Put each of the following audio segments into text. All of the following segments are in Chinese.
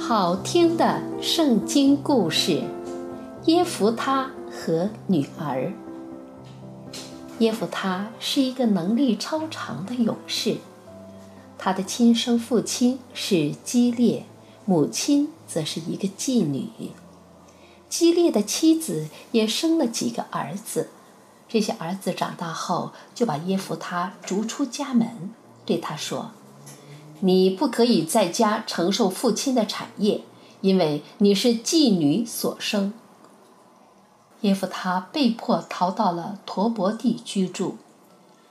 好听的圣经故事：耶弗他和女儿。耶弗他是一个能力超常的勇士，他的亲生父亲是基列，母亲则是一个妓女。基列的妻子也生了几个儿子，这些儿子长大后就把耶弗他逐出家门，对他说。你不可以在家承受父亲的产业，因为你是妓女所生。耶弗他被迫逃到了陀伯地居住，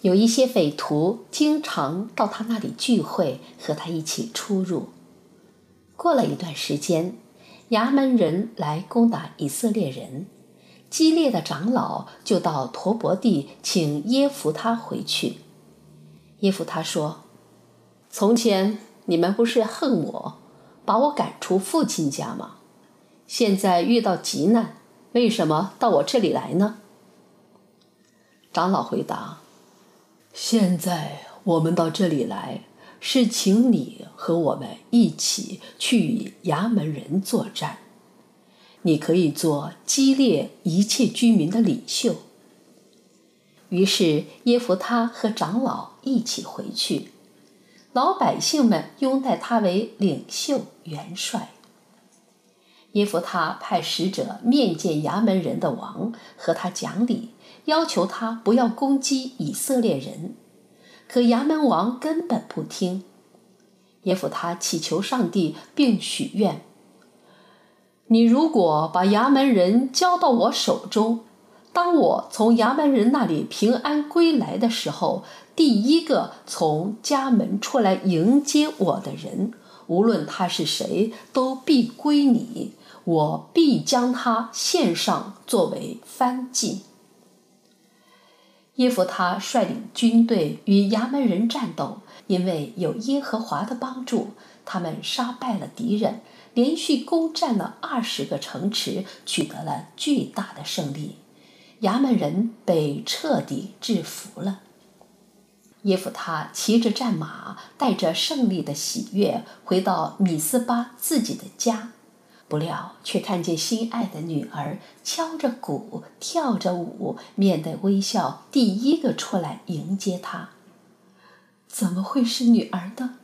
有一些匪徒经常到他那里聚会，和他一起出入。过了一段时间，衙门人来攻打以色列人，基列的长老就到陀伯地请耶弗他回去。耶弗他说。从前你们不是恨我，把我赶出父亲家吗？现在遇到急难，为什么到我这里来呢？长老回答：“现在我们到这里来，是请你和我们一起去与衙门人作战。你可以做激烈一切居民的领袖。”于是耶弗他和长老一起回去。老百姓们拥戴他为领袖元帅。耶弗他派使者面见衙门人的王，和他讲理，要求他不要攻击以色列人。可衙门王根本不听。耶弗他祈求上帝，并许愿：你如果把衙门人交到我手中，当我从衙门人那里平安归来的时候，第一个从家门出来迎接我的人，无论他是谁，都必归你。我必将他献上作为燔祭。耶弗他率领军队与衙门人战斗，因为有耶和华的帮助，他们杀败了敌人，连续攻占了二十个城池，取得了巨大的胜利。衙门人被彻底制服了。耶夫他骑着战马，带着胜利的喜悦，回到米斯巴自己的家，不料却看见心爱的女儿敲着鼓，跳着舞，面带微笑，第一个出来迎接他。怎么会是女儿呢？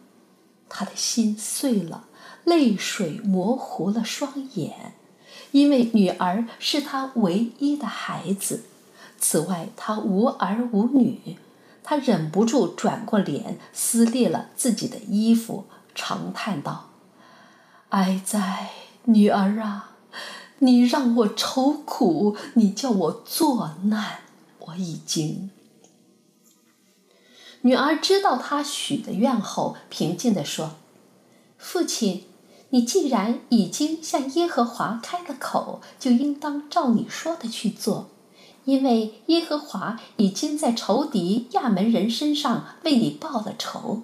他的心碎了，泪水模糊了双眼。因为女儿是他唯一的孩子，此外他无儿无女，他忍不住转过脸，撕裂了自己的衣服，长叹道：“哀哉，女儿啊，你让我愁苦，你叫我作难，我已经。”女儿知道他许的愿后，平静地说：“父亲。”你既然已经向耶和华开了口，就应当照你说的去做，因为耶和华已经在仇敌亚扪人身上为你报了仇。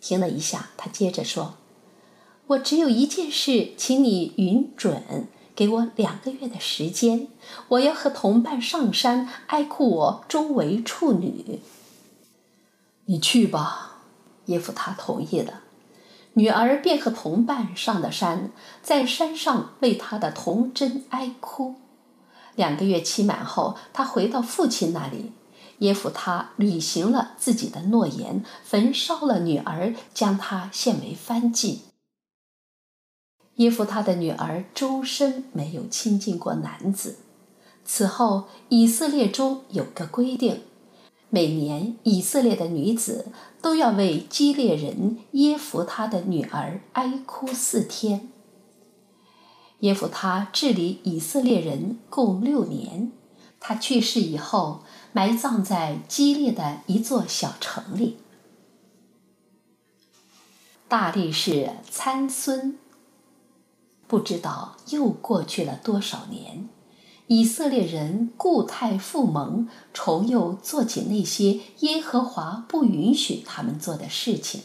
停了一下，他接着说：“我只有一件事，请你允准，给我两个月的时间，我要和同伴上山哀哭我周围处女。”你去吧，耶弗他同意了。女儿便和同伴上了山，在山上为她的童真哀哭。两个月期满后，她回到父亲那里。耶弗他履行了自己的诺言，焚烧了女儿，将她献为燔祭。耶弗他的女儿终身没有亲近过男子。此后，以色列中有个规定。每年，以色列的女子都要为基列人耶弗他的女儿哀哭四天。耶弗他治理以色列人共六年。他去世以后，埋葬在基列的一座小城里。大力士参孙，不知道又过去了多少年。以色列人故态复萌，重又做起那些耶和华不允许他们做的事情。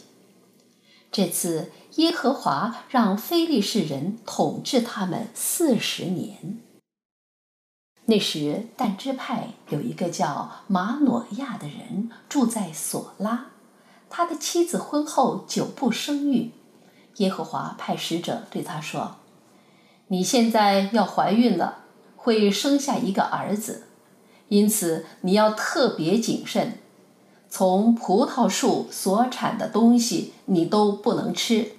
这次耶和华让非利士人统治他们四十年。那时但支派有一个叫玛挪亚的人住在索拉，他的妻子婚后久不生育。耶和华派使者对他说：“你现在要怀孕了，会生下一个儿子，因此你要特别谨慎。从葡萄树所产的东西你都不能吃，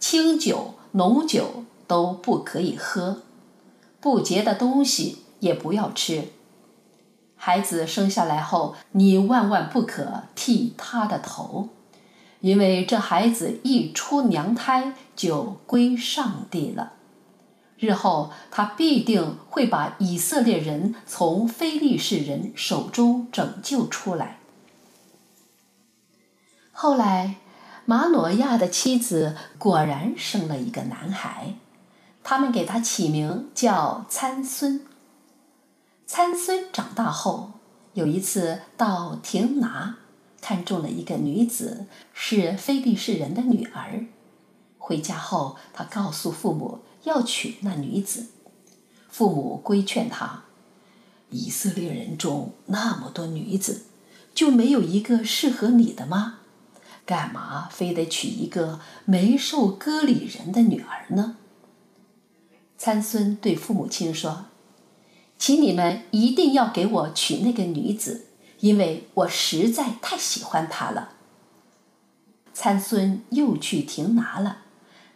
清酒、浓酒都不可以喝，不洁的东西也不要吃。孩子生下来后，你万万不可剃他的头。”因为这孩子一出娘胎就归上帝了，日后他必定会把以色列人从非利士人手中拯救出来。后来，玛诺亚的妻子果然生了一个男孩，他们给他起名叫参孙。参孙长大后，有一次到亭拿。看中了一个女子，是非利士人的女儿。回家后，他告诉父母要娶那女子。父母规劝他：以色列人中那么多女子，就没有一个适合你的吗？干嘛非得娶一个没受割礼人的女儿呢？参孙对父母亲说：“请你们一定要给我娶那个女子。”因为我实在太喜欢她了。参孙又去亭拿了，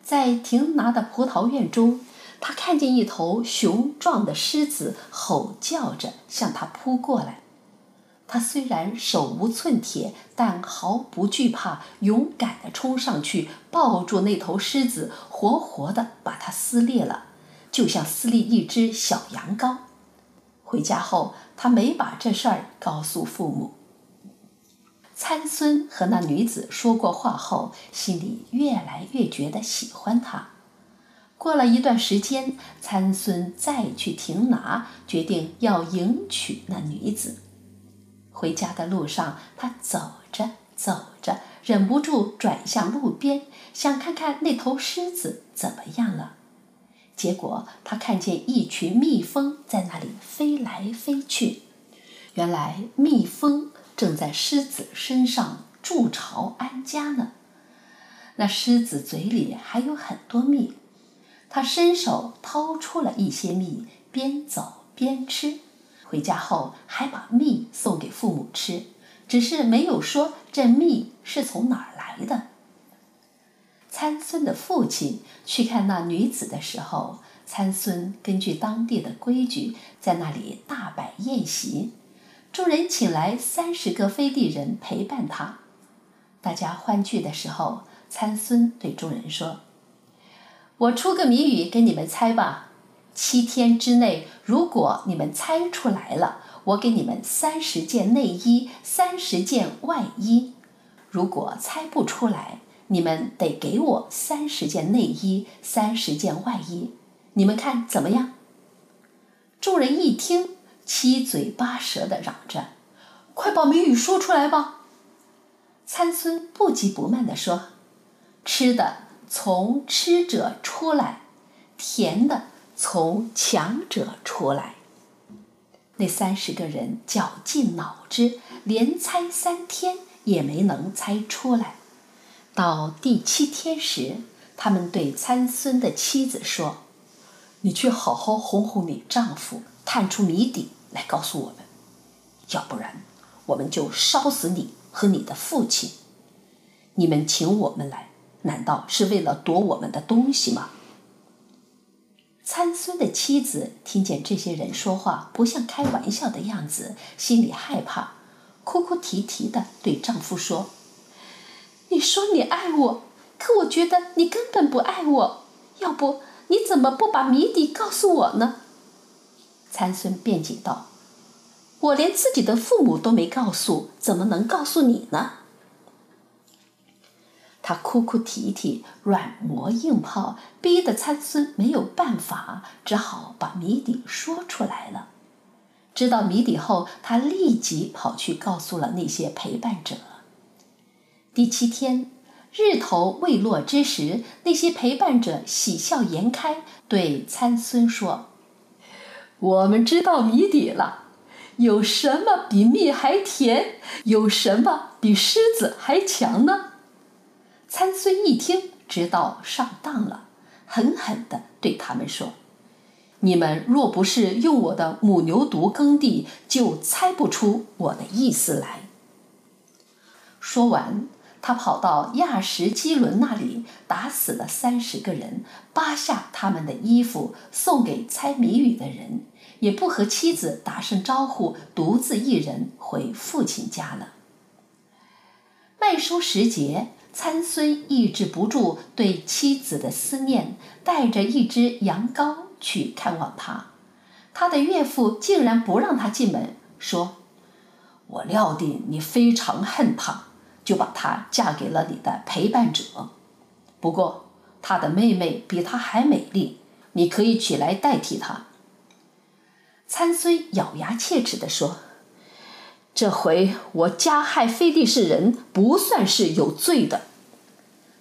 在亭拿的葡萄园中，他看见一头雄壮的狮子吼叫着向他扑过来。他虽然手无寸铁，但毫不惧怕，勇敢地冲上去，抱住那头狮子，活活地把它撕裂了，就像撕裂一只小羊羔。回家后，他没把这事儿告诉父母。参孙和那女子说过话后，心里越来越觉得喜欢她。过了一段时间，参孙再去停拿，决定要迎娶那女子。回家的路上，他走着走着，忍不住转向路边，想看看那头狮子怎么样了。结果他看见一群蜜蜂在那里飞来飞去，原来蜜蜂正在狮子身上筑巢安家呢。那狮子嘴里还有很多蜜，他伸手掏出了一些蜜，边走边吃。回家后还把蜜送给父母吃，只是没有说这蜜是从哪儿来的。参孙的父亲去看那女子的时候，参孙根据当地的规矩，在那里大摆宴席，众人请来三十个非利人陪伴他。大家欢聚的时候，参孙对众人说：“我出个谜语给你们猜吧，七天之内，如果你们猜出来了，我给你们三十件内衣，三十件外衣；如果猜不出来，你们得给我三十件内衣，三十件外衣，你们看怎么样？众人一听，七嘴八舌地嚷着：“快把谜语说出来吧！”参孙不急不慢地说：“吃的从吃者出来，甜的从强者出来。”那三十个人绞尽脑汁，连猜三天也没能猜出来。到第七天时，他们对参孙的妻子说：“你去好好哄哄你丈夫，探出谜底来告诉我们，要不然我们就烧死你和你的父亲。你们请我们来，难道是为了夺我们的东西吗？”参孙的妻子听见这些人说话不像开玩笑的样子，心里害怕，哭哭啼啼的对丈夫说。你说你爱我，可我觉得你根本不爱我。要不你怎么不把谜底告诉我呢？参孙辩解道：“我连自己的父母都没告诉，怎么能告诉你呢？”他哭哭啼啼，软磨硬泡，逼得参孙没有办法，只好把谜底说出来了。知道谜底后，他立即跑去告诉了那些陪伴者。第七天，日头未落之时，那些陪伴者喜笑颜开，对参孙说：“我们知道谜底了。有什么比蜜还甜？有什么比狮子还强呢？”参孙一听，知道上当了，狠狠地对他们说：“你们若不是用我的母牛犊耕地，就猜不出我的意思来。”说完，他跑到亚实基伦那里，打死了三十个人，扒下他们的衣服，送给猜谜语的人，也不和妻子打声招呼，独自一人回父亲家了。麦收时节，参孙抑制不住对妻子的思念，带着一只羊羔去看望他。他的岳父竟然不让他进门，说：“我料定你非常恨他。”就把她嫁给了你的陪伴者。不过，她的妹妹比她还美丽，你可以取来代替她。参孙咬牙切齿地说：“这回我加害非利士人，不算是有罪的。”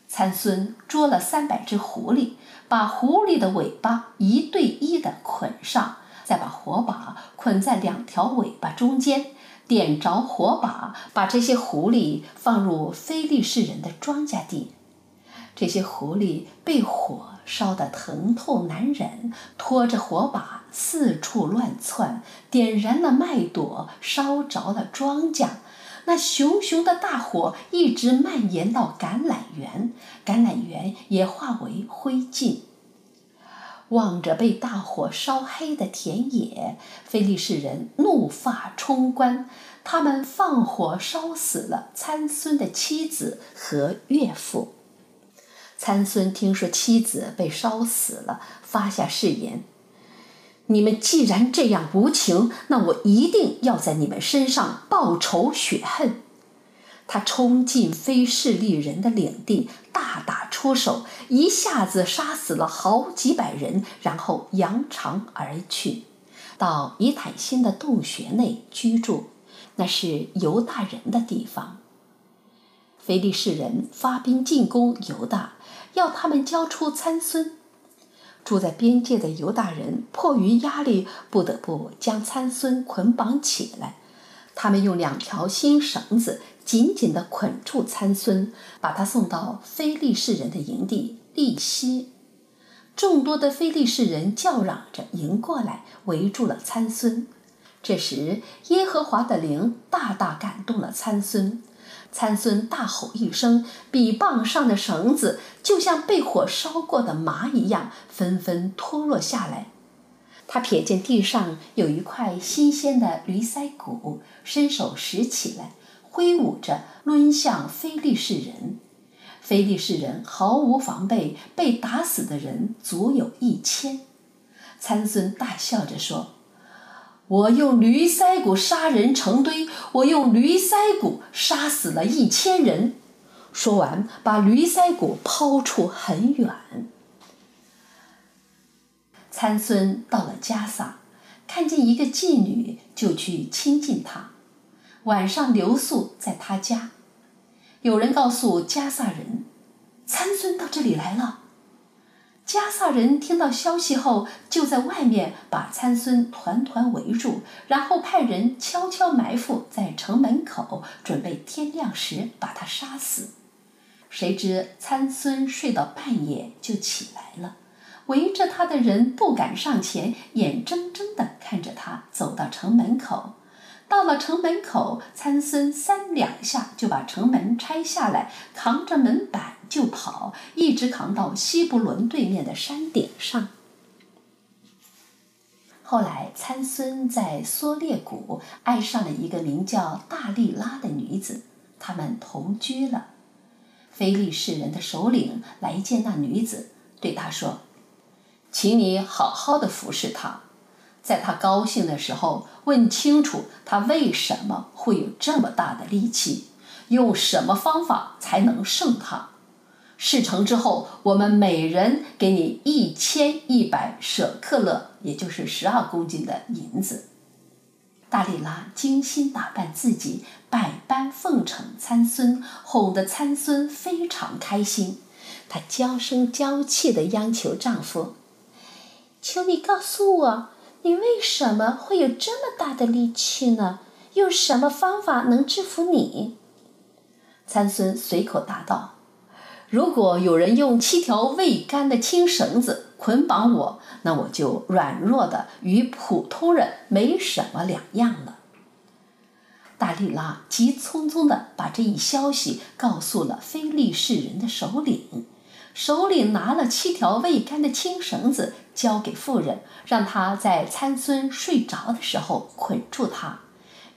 参孙捉了三百只狐狸，把狐狸的尾巴一对一的捆上，再把火把捆在两条尾巴中间。点着火把，把这些狐狸放入非利士人的庄稼地。这些狐狸被火烧得疼痛难忍，拖着火把四处乱窜，点燃了麦垛，烧着了庄稼。那熊熊的大火一直蔓延到橄榄园，橄榄园也化为灰烬。望着被大火烧黑的田野，菲利士人怒发冲冠，他们放火烧死了参孙的妻子和岳父。参孙听说妻子被烧死了，发下誓言：“你们既然这样无情，那我一定要在你们身上报仇雪恨。”他冲进非势利人的领地，大打出手，一下子杀死了好几百人，然后扬长而去，到以坦辛的洞穴内居住，那是犹大人的地方。非利士人发兵进攻犹大，要他们交出参孙。住在边界的犹大人迫于压力，不得不将参孙捆绑起来。他们用两条新绳子紧紧地捆住参孙，把他送到非利士人的营地利希。众多的非利士人叫嚷着迎过来，围住了参孙。这时，耶和华的灵大大感动了参孙。参孙大吼一声，臂膀上的绳子就像被火烧过的麻一样，纷纷脱落下来。他瞥见地上有一块新鲜的驴腮骨，伸手拾起来，挥舞着抡向非利士人。非利士人毫无防备，被打死的人足有一千。参孙大笑着说：“我用驴腮骨杀人成堆，我用驴腮骨杀死了一千人。”说完，把驴腮骨抛出很远。参孙到了迦萨，看见一个妓女，就去亲近她，晚上留宿在他家。有人告诉加萨人，参孙到这里来了。加萨人听到消息后，就在外面把参孙团团围住，然后派人悄悄埋伏在城门口，准备天亮时把他杀死。谁知参孙睡到半夜就起来了。围着他的人不敢上前，眼睁睁地看着他走到城门口。到了城门口，参孙三两下就把城门拆下来，扛着门板就跑，一直扛到西布伦对面的山顶上。后来，参孙在梭列谷爱上了一个名叫大力拉的女子，他们同居了。非利士人的首领来见那女子，对她说。请你好好的服侍他，在他高兴的时候，问清楚他为什么会有这么大的力气，用什么方法才能胜他。事成之后，我们每人给你一千一百舍克勒，也就是十二公斤的银子。大利拉精心打扮自己，百般奉承参孙，哄得参孙非常开心。她娇声娇气地央求丈夫。求你告诉我，你为什么会有这么大的力气呢？用什么方法能制服你？参孙随口答道：“如果有人用七条未干的青绳子捆绑我，那我就软弱的与普通人没什么两样了。大利拉急匆匆地把这一消息告诉了非利士人的首领，首领拿了七条未干的青绳子交给妇人，让她在参孙睡着的时候捆住他，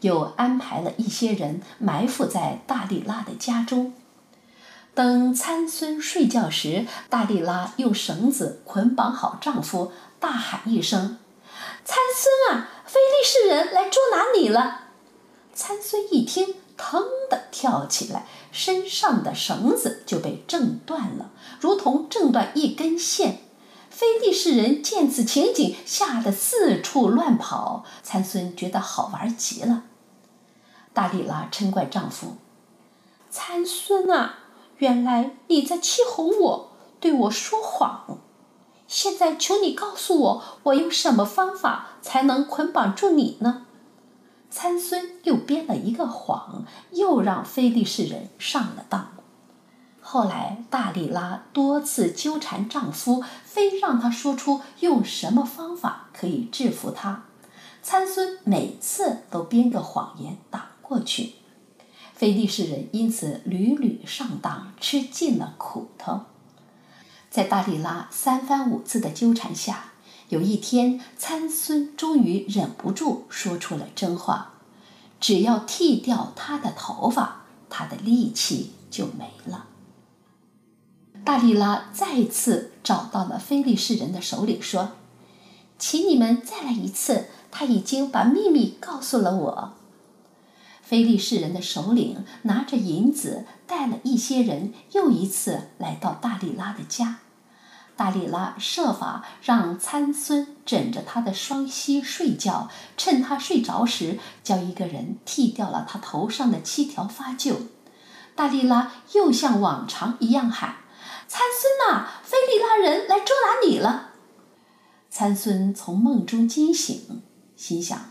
又安排了一些人埋伏在大利拉的家中。等参孙睡觉时，大利拉用绳子捆绑好丈夫，大喊一声：“参孙啊，非利士人来捉拿你了！”参孙一听，腾地跳起来，身上的绳子就被挣断了，如同挣断一根线。菲利士人见此情景，吓得四处乱跑。参孙觉得好玩极了。大力拉嗔怪丈夫：“参孙啊！”原来你在欺哄我，对我说谎。现在求你告诉我，我用什么方法才能捆绑住你呢？参孙又编了一个谎，又让非利士人上了当。后来大利拉多次纠缠丈夫，非让他说出用什么方法可以制服他。参孙每次都编个谎言挡过去。非利士人因此屡屡上当，吃尽了苦头。在大利拉三番五次的纠缠下，有一天，参孙终于忍不住说出了真话：只要剃掉他的头发，他的力气就没了。大利拉再次找到了非利士人的首领，说：“请你们再来一次，他已经把秘密告诉了我。”非利士人的首领拿着银子，带了一些人，又一次来到大利拉的家。大利拉设法让参孙枕着他的双膝睡觉，趁他睡着时，叫一个人剃掉了他头上的七条发髻。大利拉又像往常一样喊：“参孙呐，菲利拉人来捉拿你了。”参孙从梦中惊醒，心想：“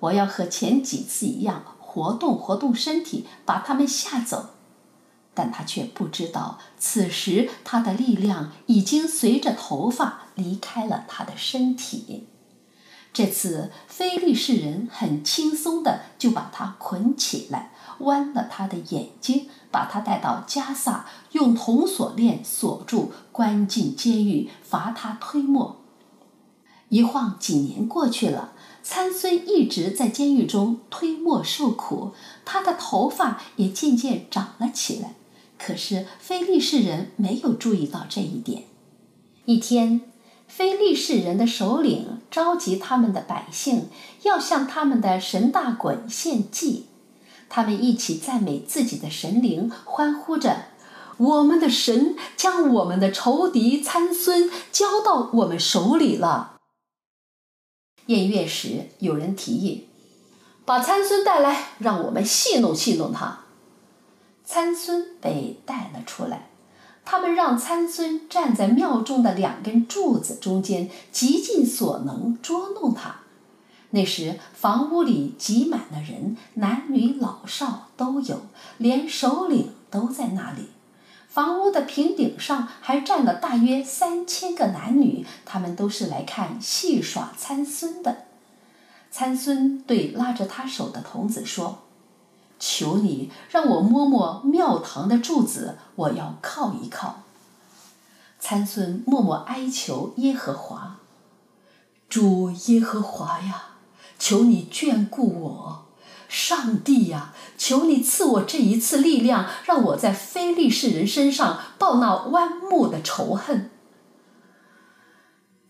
我要和前几次一样。”活动活动身体，把他们吓走，但他却不知道，此时他的力量已经随着头发离开了他的身体。这次非利士人很轻松地就把他捆起来，剜了他的眼睛，把他带到加萨，用铜锁链锁住，关进监狱，罚他推磨。一晃几年过去了。参孙一直在监狱中推磨受苦，他的头发也渐渐长了起来。可是非利士人没有注意到这一点。一天，非利士人的首领召集他们的百姓，要向他们的神大衮献祭。他们一起赞美自己的神灵，欢呼着：“我们的神将我们的仇敌参孙交到我们手里了。”宴乐时，有人提议，把参孙带来，让我们戏弄戏弄他。参孙被带了出来，他们让参孙站在庙中的两根柱子中间，极尽所能捉弄他。那时房屋里挤满了人，男女老少都有，连首领都在那里。房屋的平顶上还站了大约三千个男女，他们都是来看戏耍参孙的。参孙对拉着他手的童子说：“求你让我摸摸庙堂的柱子，我要靠一靠。”参孙默默哀求耶和华：“主耶和华呀，求你眷顾我。”上帝呀，求你赐我这一次力量，让我在非利士人身上报那弯木的仇恨。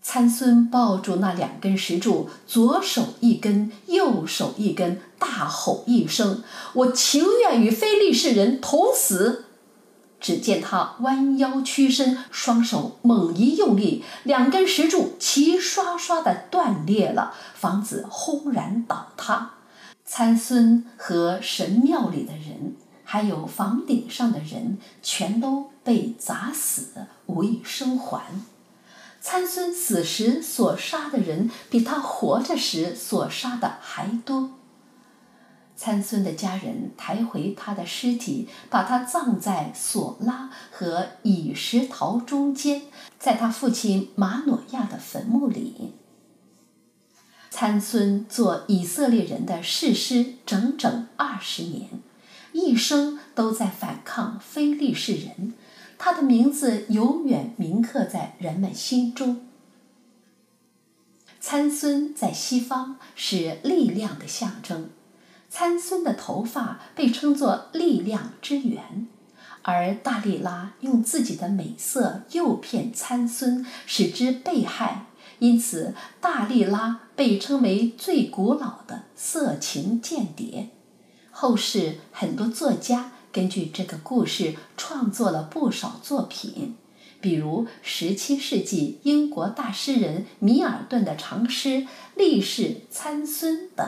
参孙抱住那两根石柱，左手一根，右手一根，大吼一声：“我情愿与非利士人同死！”只见他弯腰屈身，双手猛一用力，两根石柱齐刷刷地断裂了，房子轰然倒塌。参孙和神庙里的人，还有房顶上的人，全都被砸死，无一生还。参孙死时所杀的人，比他活着时所杀的还多。参孙的家人抬回他的尸体，把他葬在索拉和以实陶中间，在他父亲玛努亚的坟墓里。参孙做以色列人的士师整整二十年，一生都在反抗非利士人，他的名字永远铭刻在人们心中。参孙在西方是力量的象征，参孙的头发被称作力量之源，而大利拉用自己的美色诱骗参孙，使之被害。因此，大利拉被称为最古老的色情间谍。后世很多作家根据这个故事创作了不少作品，比如17世纪英国大诗人米尔顿的长诗《力士参孙》等。